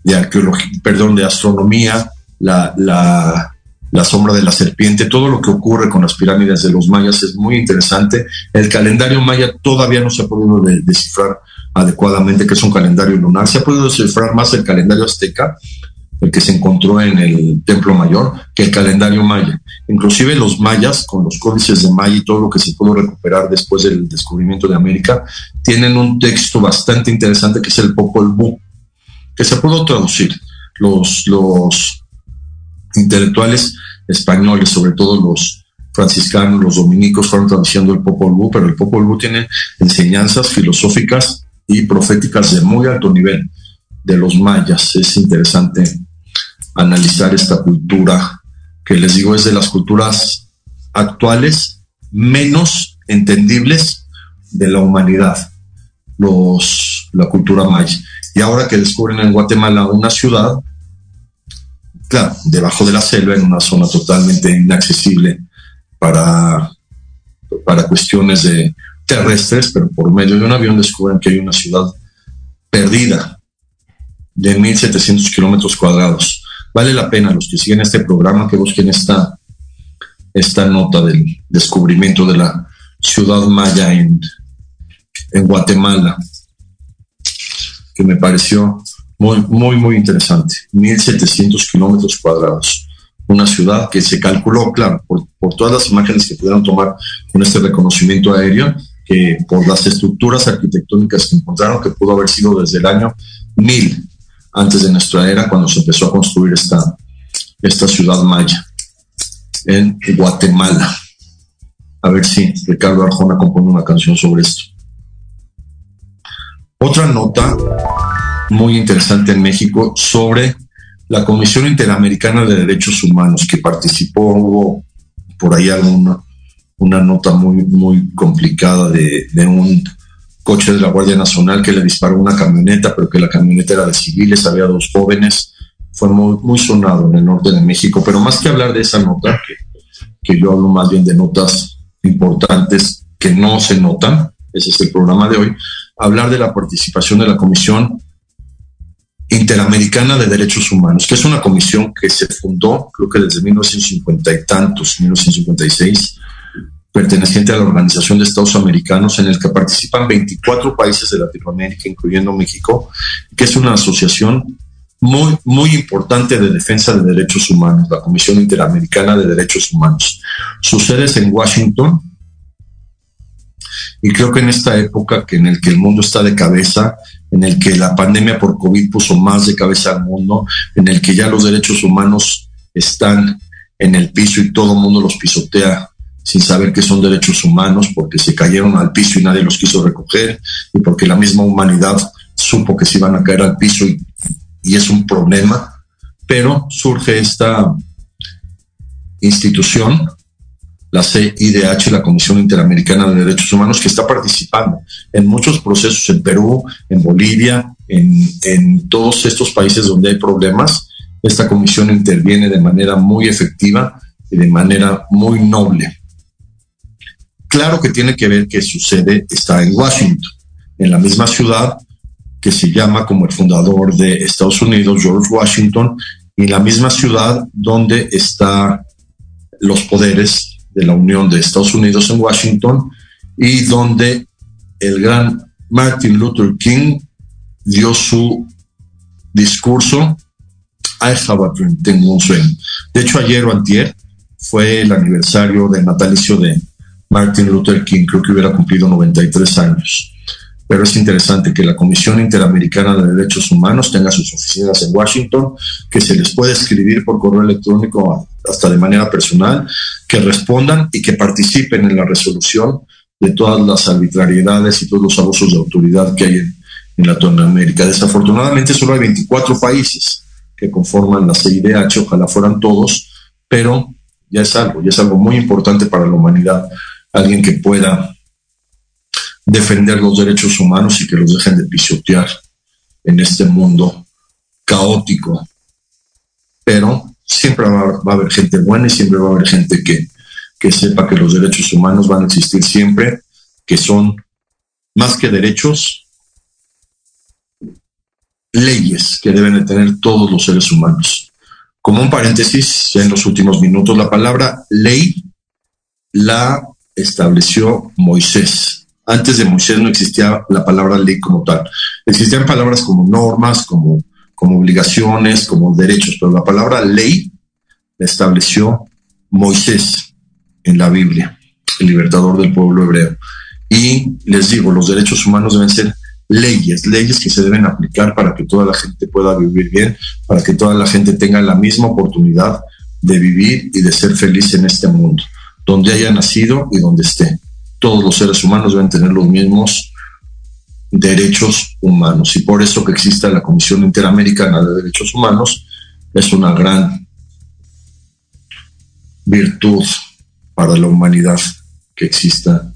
de, arqueología, perdón, de astronomía, la, la, sombra de la serpiente, todo lo que ocurre con las pirámides de los mayas es muy interesante. El calendario maya todavía no se ha podido descifrar adecuadamente, que es un calendario lunar. Se ha podido descifrar más el calendario azteca, el que se encontró en el Templo Mayor, que el calendario maya. Inclusive los mayas, con los códices de maya y todo lo que se pudo recuperar después del descubrimiento de América, tienen un texto bastante interesante que es el Popol Vuh, que se pudo traducir. Los, los intelectuales españoles, sobre todo los franciscanos, los dominicos, fueron traduciendo el Popol Vuh, pero el Popol Vuh tiene enseñanzas filosóficas y proféticas de muy alto nivel de los mayas. Es interesante analizar esta cultura, que les digo es de las culturas actuales menos entendibles de la humanidad, los, la cultura maya. Y ahora que descubren en Guatemala una ciudad, claro, debajo de la selva, en una zona totalmente inaccesible para, para cuestiones de, terrestres, pero por medio de un avión descubren que hay una ciudad perdida de 1.700 kilómetros cuadrados. Vale la pena los que siguen este programa que busquen esta, esta nota del descubrimiento de la ciudad maya en, en Guatemala, que me pareció muy, muy, muy interesante. 1.700 kilómetros cuadrados. Una ciudad que se calculó, claro, por, por todas las imágenes que pudieron tomar con este reconocimiento aéreo, que por las estructuras arquitectónicas que encontraron, que pudo haber sido desde el año 1000 antes de nuestra era, cuando se empezó a construir esta, esta ciudad maya en Guatemala. A ver si Ricardo Arjona compone una canción sobre esto. Otra nota muy interesante en México sobre la Comisión Interamericana de Derechos Humanos que participó, hubo por ahí alguna, una nota muy, muy complicada de, un coche de la Guardia Nacional que le disparó una camioneta, pero que la camioneta era de civiles, había dos jóvenes. Fue muy, sonado en el norte de México, pero más que hablar de esa nota, que, que yo hablo más bien de notas importantes que no se notan, ese es el programa de hoy, hablar de la participación de la Comisión Interamericana de Derechos Humanos, que es una comisión que se fundó, creo que desde 1950 y tantos, 1956, perteneciente a la Organización de Estados Americanos, en el que participan 24 países de Latinoamérica, incluyendo México, que es una asociación muy, muy importante de defensa de derechos humanos, la Comisión Interamericana de Derechos Humanos. Su sede es en Washington, y creo que en esta época que en el que el mundo está de cabeza, en el que la pandemia por COVID puso más de cabeza al mundo, en el que ya los derechos humanos están en el piso y todo el mundo los pisotea sin saber que son derechos humanos, porque se cayeron al piso y nadie los quiso recoger, y porque la misma humanidad supo que se iban a caer al piso y, es un problema pero surge esta institución, la CIDH, la Comisión Interamericana de Derechos Humanos, que está participando en muchos procesos en Perú, en Bolivia, en, en todos estos países donde hay problemas. Esta comisión interviene de manera muy efectiva y de manera muy noble. Claro que tiene que ver que su sede está en Washington, en la misma ciudad que se llama como el fundador de Estados Unidos, George Washington, y la misma ciudad donde está los poderes de la Unión de Estados Unidos en Washington y donde el gran Martin Luther King dio su discurso I have a dream, un sueño. De hecho, ayer o antier fue el aniversario del natalicio de Martin Luther King, creo que hubiera cumplido 93 años. Pero es interesante que la Comisión Interamericana de Derechos Humanos tenga sus oficinas en Washington, que se les puede escribir por correo electrónico hasta de manera personal, que respondan y que participen en la resolución de todas las arbitrariedades y todos los abusos de autoridad que hay en, en Latinoamérica. Desafortunadamente solo hay 24 países que conforman la CIDH, ojalá fueran todos, pero ya es algo, ya es algo muy importante para la humanidad, alguien que pueda defender los derechos humanos y que los dejen de pisotear en este mundo caótico. Pero siempre va, a haber gente buena y siempre va a haber gente que, que sepa que los derechos humanos van a existir siempre, que son más que derechos, leyes que deben de tener todos los seres humanos. Como un paréntesis, en los últimos minutos, la palabra ley la estableció Moisés. Antes de Moisés no existía la palabra ley como tal. Existían palabras como normas, como, como obligaciones, como derechos, pero la palabra ley la estableció Moisés en la Biblia, el libertador del pueblo hebreo. Y les digo, los derechos humanos deben ser leyes, leyes que se deben aplicar para que toda la gente pueda vivir bien, para que toda la gente tenga la misma oportunidad de vivir y de ser feliz en este mundo, donde haya nacido y donde esté. Todos los seres humanos deben tener los mismos derechos humanos y por eso que exista la Comisión Interamericana de Derechos Humanos es una gran virtud para la humanidad que exista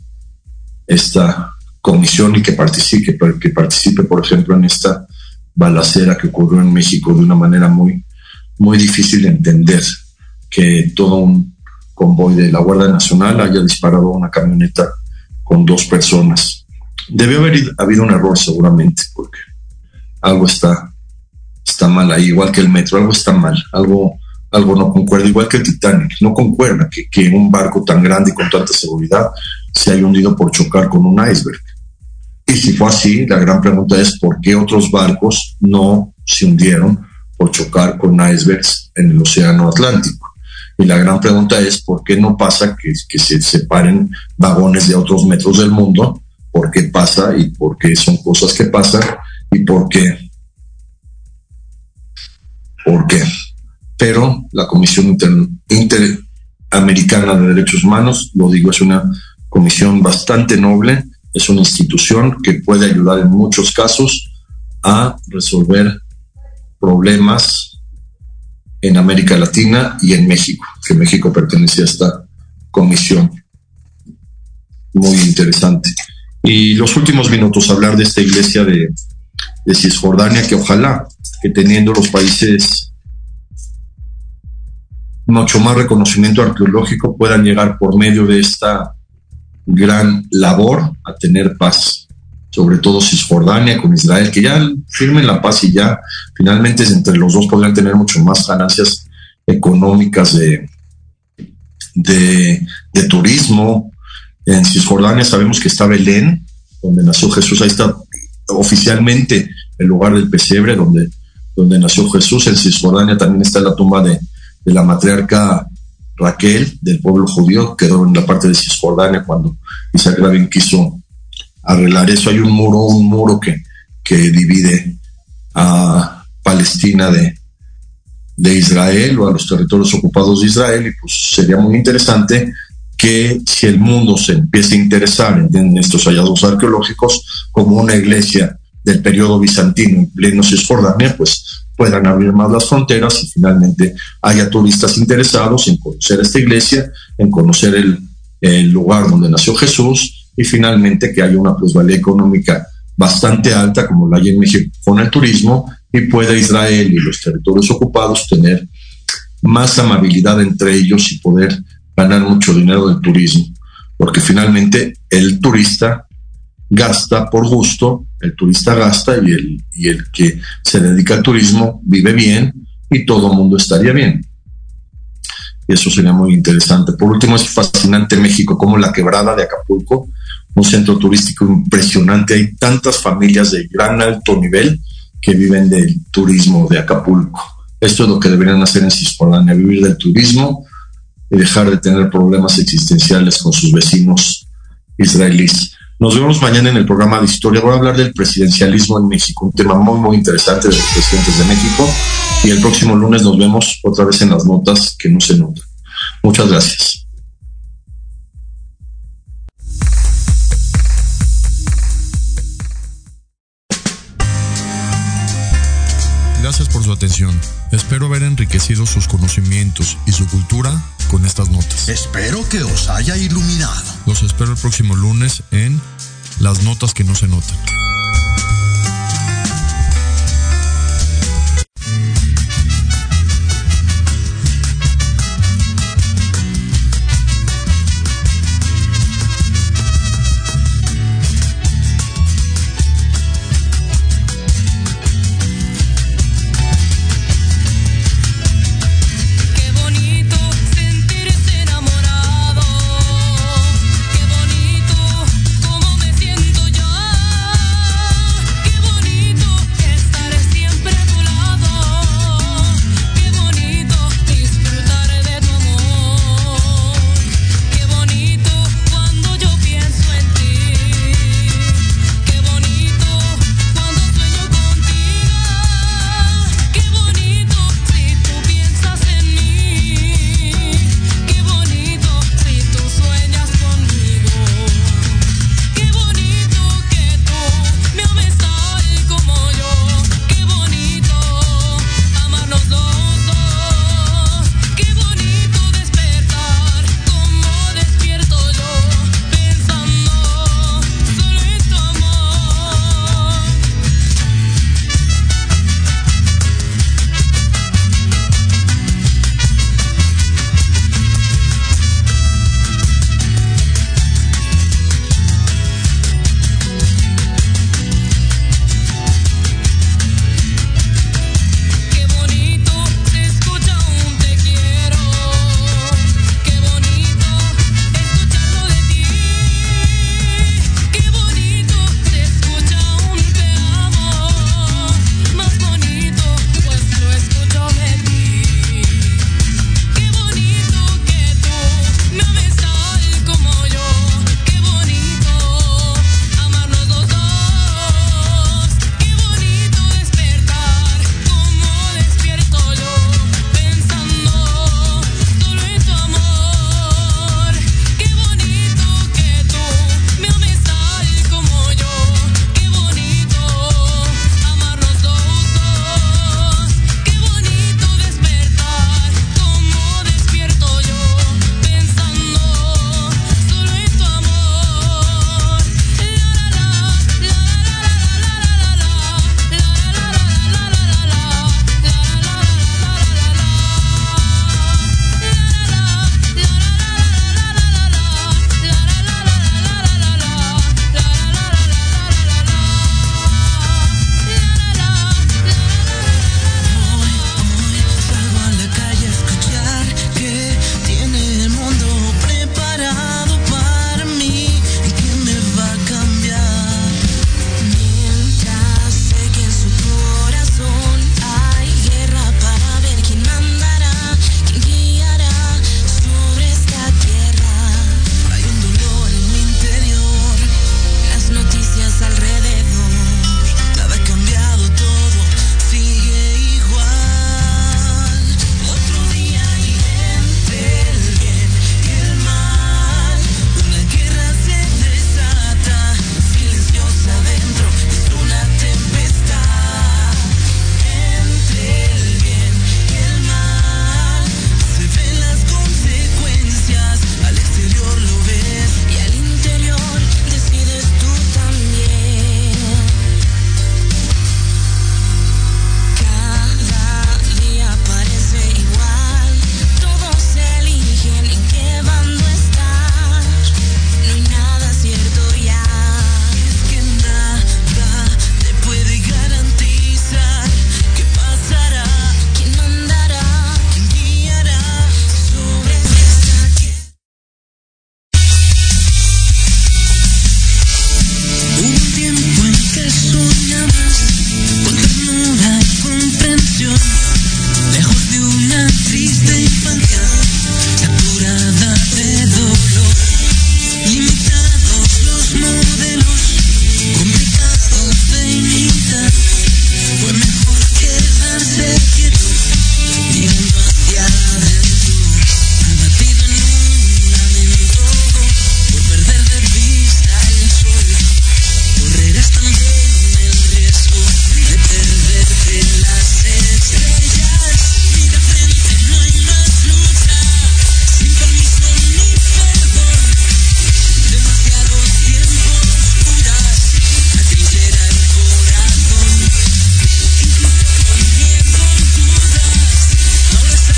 esta comisión y que participe, que participe, por ejemplo, en esta balacera que ocurrió en México de una manera muy, muy difícil de entender, que todo un convoy de la Guardia Nacional haya disparado una camioneta con dos personas. Debió haber habido un error seguramente, porque algo está, está mal ahí, igual que el metro, algo está mal, algo, algo no concuerda, igual que el Titanic, no concuerda que, que un barco tan grande y con tanta seguridad se haya hundido por chocar con un iceberg. Y si fue así, la gran pregunta es por qué otros barcos no se hundieron por chocar con icebergs en el Océano Atlántico. Y la gran pregunta es por qué no pasa que, se separen vagones de otros metros del mundo, por qué pasa y por qué son cosas que pasan y por qué. ¿Por qué? Pero la Comisión Inter Interamericana de Derechos Humanos, lo digo, es una comisión bastante noble, es una institución que puede ayudar en muchos casos a resolver problemas en América Latina y en México, que México pertenece a esta comisión. Muy interesante. Y los últimos minutos, hablar de esta iglesia de, de Cisjordania, que ojalá que teniendo los países mucho más reconocimiento arqueológico puedan llegar por medio de esta gran labor a tener paz, sobre todo Cisjordania con Israel, que ya firmen la paz y ya finalmente entre los dos podrían tener mucho más ganancias económicas de, de, turismo. En Cisjordania sabemos que está Belén, donde nació Jesús, ahí está oficialmente el lugar del pesebre donde, donde nació Jesús. En Cisjordania también está la tumba de, de la matriarca Raquel del pueblo judío, quedó en la parte de Cisjordania cuando Isaac Rabin quiso arreglar eso. Hay un muro, un muro que, que divide a Palestina de, de Israel o a los territorios ocupados de Israel y pues sería muy interesante que si el mundo se empiece a interesar en, estos hallazgos arqueológicos como una iglesia del periodo bizantino en pleno Cisjordania, pues puedan abrir más las fronteras y finalmente haya turistas interesados en conocer esta iglesia, en conocer el, el lugar donde nació Jesús y finalmente que haya una plusvalía económica bastante alta como la hay en México con el turismo y pueda Israel y los territorios ocupados tener más amabilidad entre ellos y poder ganar mucho dinero del turismo, porque finalmente el turista gasta por gusto, el turista gasta y el, y el que se dedica al turismo vive bien y todo el mundo estaría bien. Eso sería muy interesante. Por último, es fascinante México, como la quebrada de Acapulco, un centro turístico impresionante. Hay tantas familias de gran alto nivel que viven del turismo de Acapulco. Esto es lo que deberían hacer en Cisjordania, vivir del turismo y dejar de tener problemas existenciales con sus vecinos israelíes. Nos vemos mañana en el programa de historia. Voy a hablar del presidencialismo en México, un tema muy, muy interesante de los presidentes de México. Y el próximo lunes nos vemos otra vez en las notas que no se notan. Muchas gracias. Atención. Espero haber enriquecido sus conocimientos y su cultura con estas notas. Espero que os haya iluminado. Los espero el próximo lunes en Las Notas que no se notan.